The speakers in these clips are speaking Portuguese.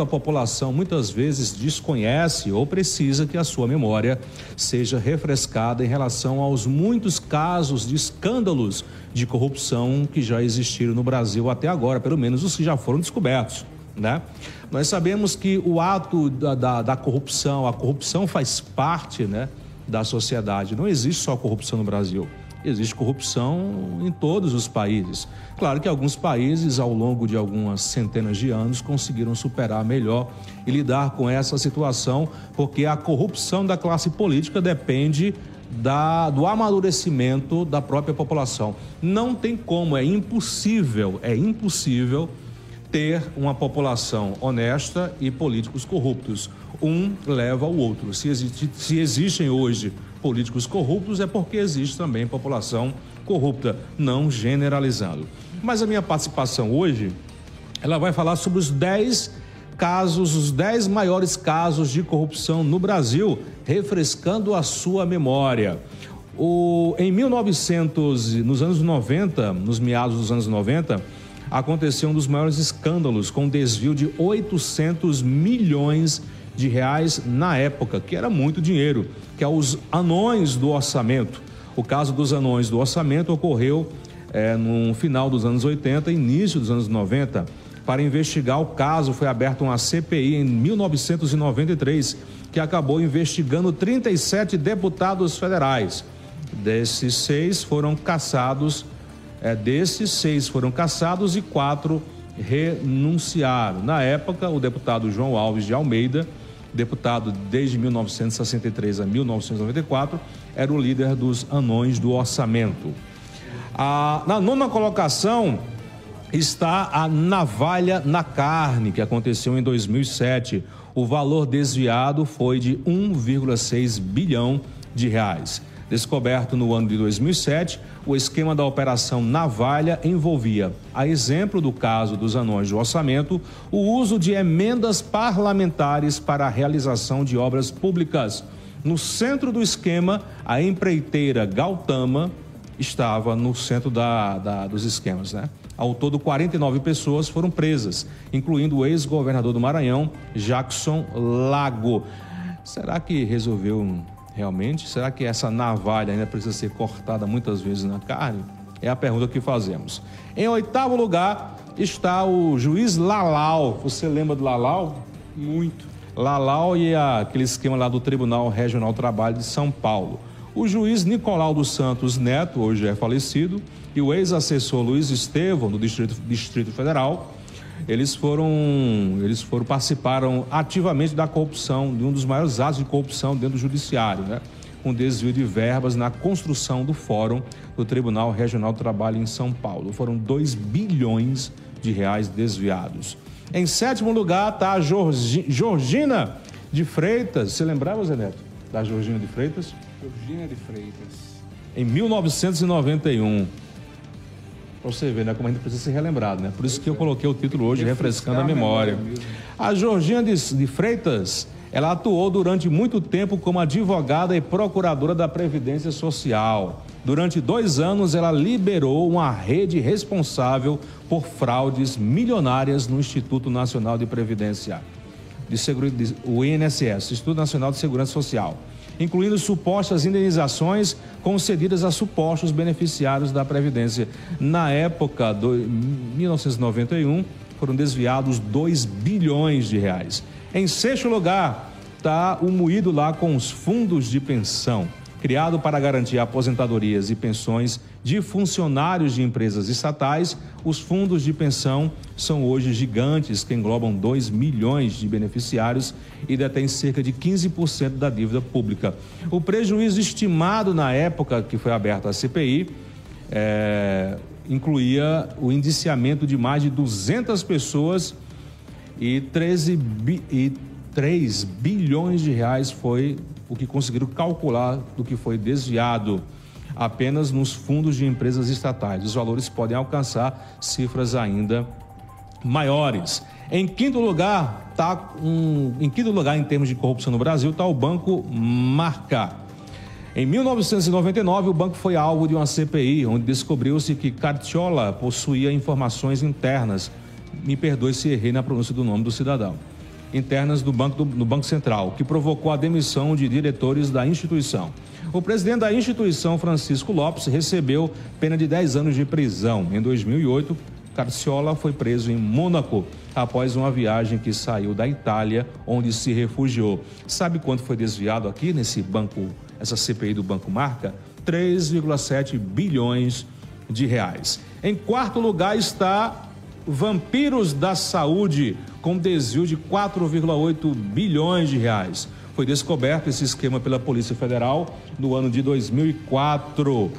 a população muitas vezes desconhece ou precisa que a sua memória seja refrescada em relação aos muitos casos de escândalos de corrupção que já existiram no Brasil até agora, pelo menos os que já foram descobertos. Né? Nós sabemos que o ato da, da, da corrupção, a corrupção faz parte né, da sociedade. Não existe só corrupção no Brasil. Existe corrupção em todos os países. Claro que alguns países, ao longo de algumas centenas de anos, conseguiram superar melhor e lidar com essa situação, porque a corrupção da classe política depende da, do amadurecimento da própria população. Não tem como, é impossível, é impossível ter uma população honesta e políticos corruptos. Um leva ao outro. Se, existe, se existem hoje políticos corruptos, é porque existe também população corrupta, não generalizando. Mas a minha participação hoje, ela vai falar sobre os 10 casos, os 10 maiores casos de corrupção no Brasil, refrescando a sua memória. O, em 1900, nos anos 90, nos meados dos anos 90, aconteceu um dos maiores escândalos com desvio de 800 milhões de reais na época, que era muito dinheiro, que é os anões do orçamento. O caso dos anões do orçamento ocorreu é, no final dos anos 80, início dos anos 90. Para investigar o caso, foi aberta uma CPI em 1993, que acabou investigando 37 deputados federais. Desses seis foram caçados é, desses, seis foram cassados e quatro renunciaram. Na época, o deputado João Alves de Almeida, deputado desde 1963 a 1994, era o líder dos anões do orçamento. A, na nona colocação está a navalha na carne, que aconteceu em 2007. O valor desviado foi de 1,6 bilhão de reais. Descoberto no ano de 2007, o esquema da Operação Navalha envolvia, a exemplo do caso dos anões do orçamento, o uso de emendas parlamentares para a realização de obras públicas. No centro do esquema, a empreiteira Gautama estava no centro da, da, dos esquemas. Né? Ao todo, 49 pessoas foram presas, incluindo o ex-governador do Maranhão, Jackson Lago. Será que resolveu realmente? Será que essa navalha ainda precisa ser cortada muitas vezes na carne? É a pergunta que fazemos. Em oitavo lugar está o juiz Lalau. Você lembra do Lalau? Muito. Lalau e aquele esquema lá do Tribunal Regional do Trabalho de São Paulo. O juiz Nicolau dos Santos Neto, hoje é falecido, e o ex-assessor Luiz Estevão, do Distrito, Distrito Federal, eles foram, eles foram participaram ativamente da corrupção, de um dos maiores atos de corrupção dentro do judiciário, né? com desvio de verbas na construção do fórum do Tribunal Regional do Trabalho em São Paulo. Foram 2 bilhões de reais desviados. Em sétimo lugar está a Georgina de Freitas. Você lembrava, Zé Neto, da Georgina de Freitas? Georgina de Freitas. Em 1991. Você ver, né? Como a gente precisa ser relembrado, né? Por isso que eu coloquei o título hoje, Refrescando a Memória. A Georgina de, de Freitas, ela atuou durante muito tempo como advogada e procuradora da Previdência Social. Durante dois anos, ela liberou uma rede responsável por fraudes milionárias no Instituto Nacional de Previdência, de Seguro, de, o INSS, Instituto Nacional de Segurança Social incluindo supostas indenizações concedidas a supostos beneficiários da Previdência. Na época de 1991, foram desviados 2 bilhões de reais. Em sexto lugar, está o moído lá com os fundos de pensão criado para garantir aposentadorias e pensões de funcionários de empresas estatais, os fundos de pensão são hoje gigantes, que englobam 2 milhões de beneficiários e detêm cerca de 15% da dívida pública. O prejuízo estimado na época que foi aberta a CPI é, incluía o indiciamento de mais de 200 pessoas e 13 bi, 3 bilhões de reais foi o que conseguiram calcular do que foi desviado apenas nos fundos de empresas estatais. Os valores podem alcançar cifras ainda maiores. Em quinto lugar, tá um, em quinto lugar em termos de corrupção no Brasil está o Banco Marca. Em 1999, o banco foi alvo de uma CPI, onde descobriu-se que Cartiola possuía informações internas. Me perdoe se errei na pronúncia do nome do cidadão internas do Banco, do, no Banco Central, que provocou a demissão de diretores da instituição. O presidente da instituição, Francisco Lopes, recebeu pena de 10 anos de prisão. Em 2008, Carciola foi preso em Mônaco após uma viagem que saiu da Itália, onde se refugiou. Sabe quanto foi desviado aqui nesse banco, essa CPI do Banco Marca? 3,7 bilhões de reais. Em quarto lugar está Vampiros da Saúde, com desvio de 4,8 bilhões de reais. Foi descoberto esse esquema pela Polícia Federal no ano de 2004.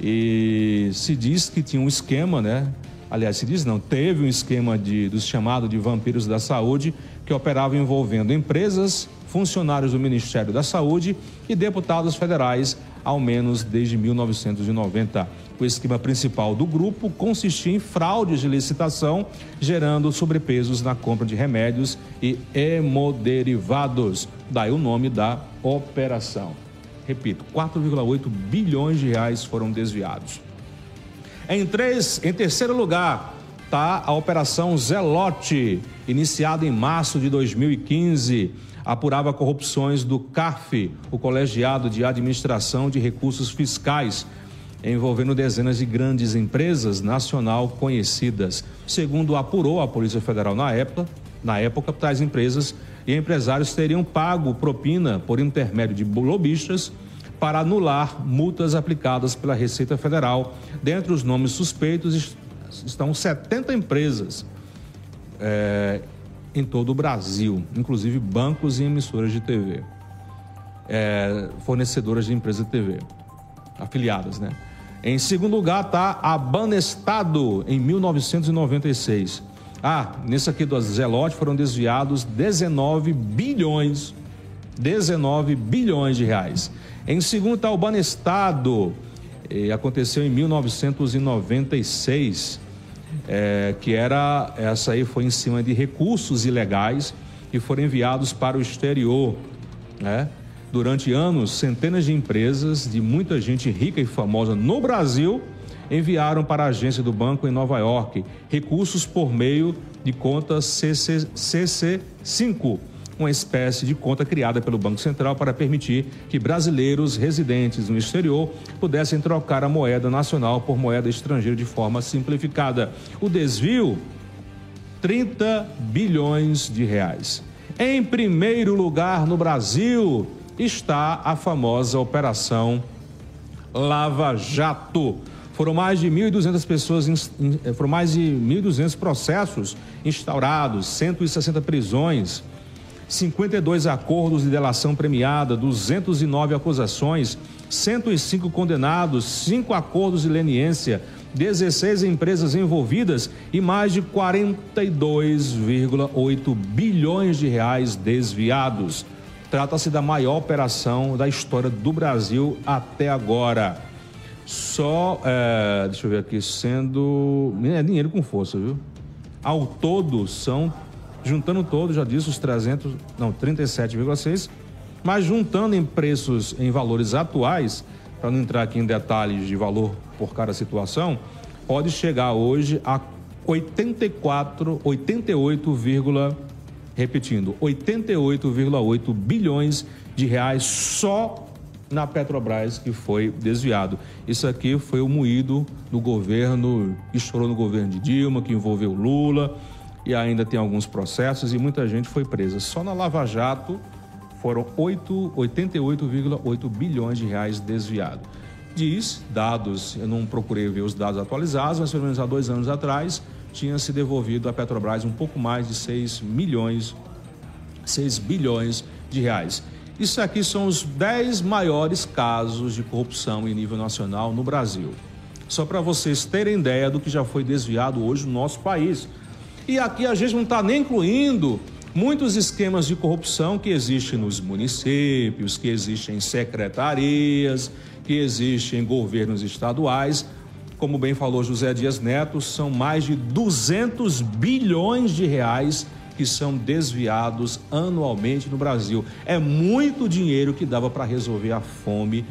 E se diz que tinha um esquema, né? Aliás, se diz não, teve um esquema de, dos chamados de vampiros da saúde que operava envolvendo empresas, funcionários do Ministério da Saúde e deputados federais, ao menos desde 1990. O esquema principal do grupo consistia em fraudes de licitação, gerando sobrepesos na compra de remédios e hemoderivados. Daí o nome da operação. Repito, 4,8 bilhões de reais foram desviados. Em, três, em terceiro lugar está a Operação Zelote, iniciada em março de 2015 apurava corrupções do CARF, o Colegiado de Administração de Recursos Fiscais, envolvendo dezenas de grandes empresas nacional conhecidas. Segundo apurou a Polícia Federal na época, na época, tais empresas e empresários teriam pago propina por intermédio de lobistas para anular multas aplicadas pela Receita Federal. Dentre os nomes suspeitos estão 70 empresas é, em todo o Brasil, inclusive bancos e emissoras de TV, é, fornecedoras de empresas de TV, afiliadas, né? Em segundo lugar está a Banestado, em 1996. Ah, nesse aqui do Zelote foram desviados 19 bilhões, 19 bilhões de reais. Em segundo está o Banestado, aconteceu em 1996, eh, que era, essa aí foi em cima de recursos ilegais que foram enviados para o exterior, né? Durante anos, centenas de empresas de muita gente rica e famosa no Brasil enviaram para a agência do banco em Nova York recursos por meio de conta CC, CC5, uma espécie de conta criada pelo Banco Central para permitir que brasileiros residentes no exterior pudessem trocar a moeda nacional por moeda estrangeira de forma simplificada. O desvio 30 bilhões de reais. Em primeiro lugar no Brasil, está a famosa Operação Lava Jato. Foram mais de 1.200 pessoas, eh, foram mais de 1.200 processos instaurados, 160 prisões, 52 acordos de delação premiada, 209 acusações, 105 condenados, 5 acordos de leniência, 16 empresas envolvidas e mais de 42,8 bilhões de reais desviados. Trata-se da maior operação da história do Brasil até agora. Só, é, deixa eu ver aqui, sendo. É dinheiro com força, viu? Ao todo são, juntando todo, já disse, os 300, não, 37,6, mas juntando em preços, em valores atuais, para não entrar aqui em detalhes de valor por cada situação, pode chegar hoje a 84, 88, repetindo, 88,8 bilhões de reais só na Petrobras que foi desviado. Isso aqui foi o moído do governo, estourou no governo de Dilma, que envolveu Lula, e ainda tem alguns processos e muita gente foi presa. Só na Lava Jato foram 88,8 bilhões de reais desviados. Diz, dados, eu não procurei ver os dados atualizados, mas pelo menos há dois anos atrás, tinha se devolvido à Petrobras um pouco mais de 6 milhões, 6 bilhões de reais. Isso aqui são os 10 maiores casos de corrupção em nível nacional no Brasil. Só para vocês terem ideia do que já foi desviado hoje no nosso país. E aqui a gente não está nem incluindo muitos esquemas de corrupção que existem nos municípios, que existem em secretarias, que existem em governos estaduais como bem falou José Dias Neto, são mais de 200 bilhões de reais que são desviados anualmente no Brasil. É muito dinheiro que dava para resolver a fome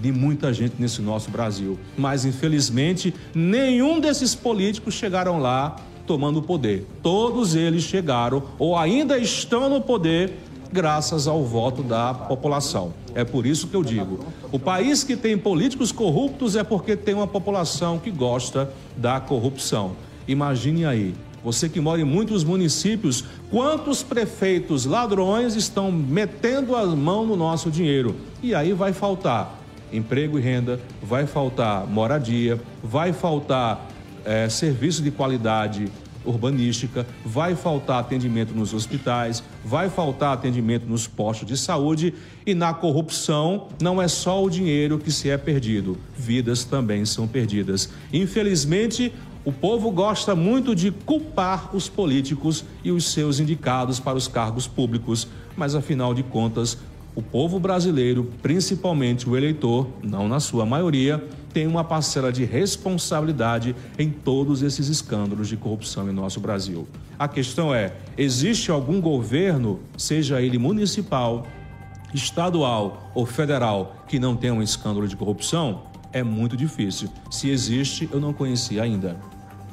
de muita gente nesse nosso Brasil. Mas, infelizmente, nenhum desses políticos chegaram lá tomando o poder. Todos eles chegaram ou ainda estão no poder graças ao voto da população. É por isso que eu digo: o país que tem políticos corruptos é porque tem uma população que gosta da corrupção. Imagine aí, você que mora em muitos municípios, quantos prefeitos ladrões estão metendo a mão no nosso dinheiro? E aí vai faltar emprego e renda, vai faltar moradia, vai faltar é, serviço de qualidade urbanística, vai faltar atendimento nos hospitais, vai faltar atendimento nos postos de saúde e na corrupção não é só o dinheiro que se é perdido, vidas também são perdidas. Infelizmente, o povo gosta muito de culpar os políticos e os seus indicados para os cargos públicos, mas afinal de contas, o povo brasileiro, principalmente o eleitor, não na sua maioria, tem uma parcela de responsabilidade em todos esses escândalos de corrupção em nosso Brasil. A questão é: existe algum governo, seja ele municipal, estadual ou federal, que não tenha um escândalo de corrupção? É muito difícil. Se existe, eu não conheci ainda.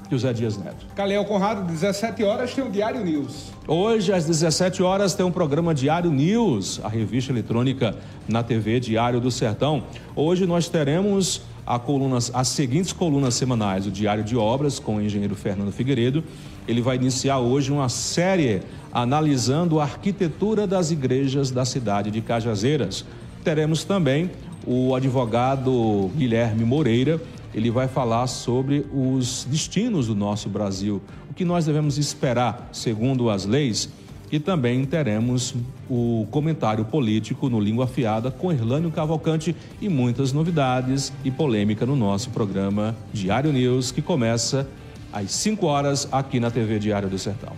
José Dias Neto. Calhau Conrado, 17 horas tem o Diário News. Hoje, às 17 horas, tem um programa Diário News, a revista eletrônica na TV Diário do Sertão. Hoje nós teremos colunas, as seguintes colunas semanais: o Diário de Obras, com o engenheiro Fernando Figueiredo. Ele vai iniciar hoje uma série analisando a arquitetura das igrejas da cidade de Cajazeiras. Teremos também o advogado Guilherme Moreira, ele vai falar sobre os destinos do nosso Brasil, o que nós devemos esperar segundo as leis. E também teremos o comentário político no Língua Afiada com Erlânio Cavalcante e muitas novidades e polêmica no nosso programa Diário News, que começa às 5 horas aqui na TV Diário do Sertão.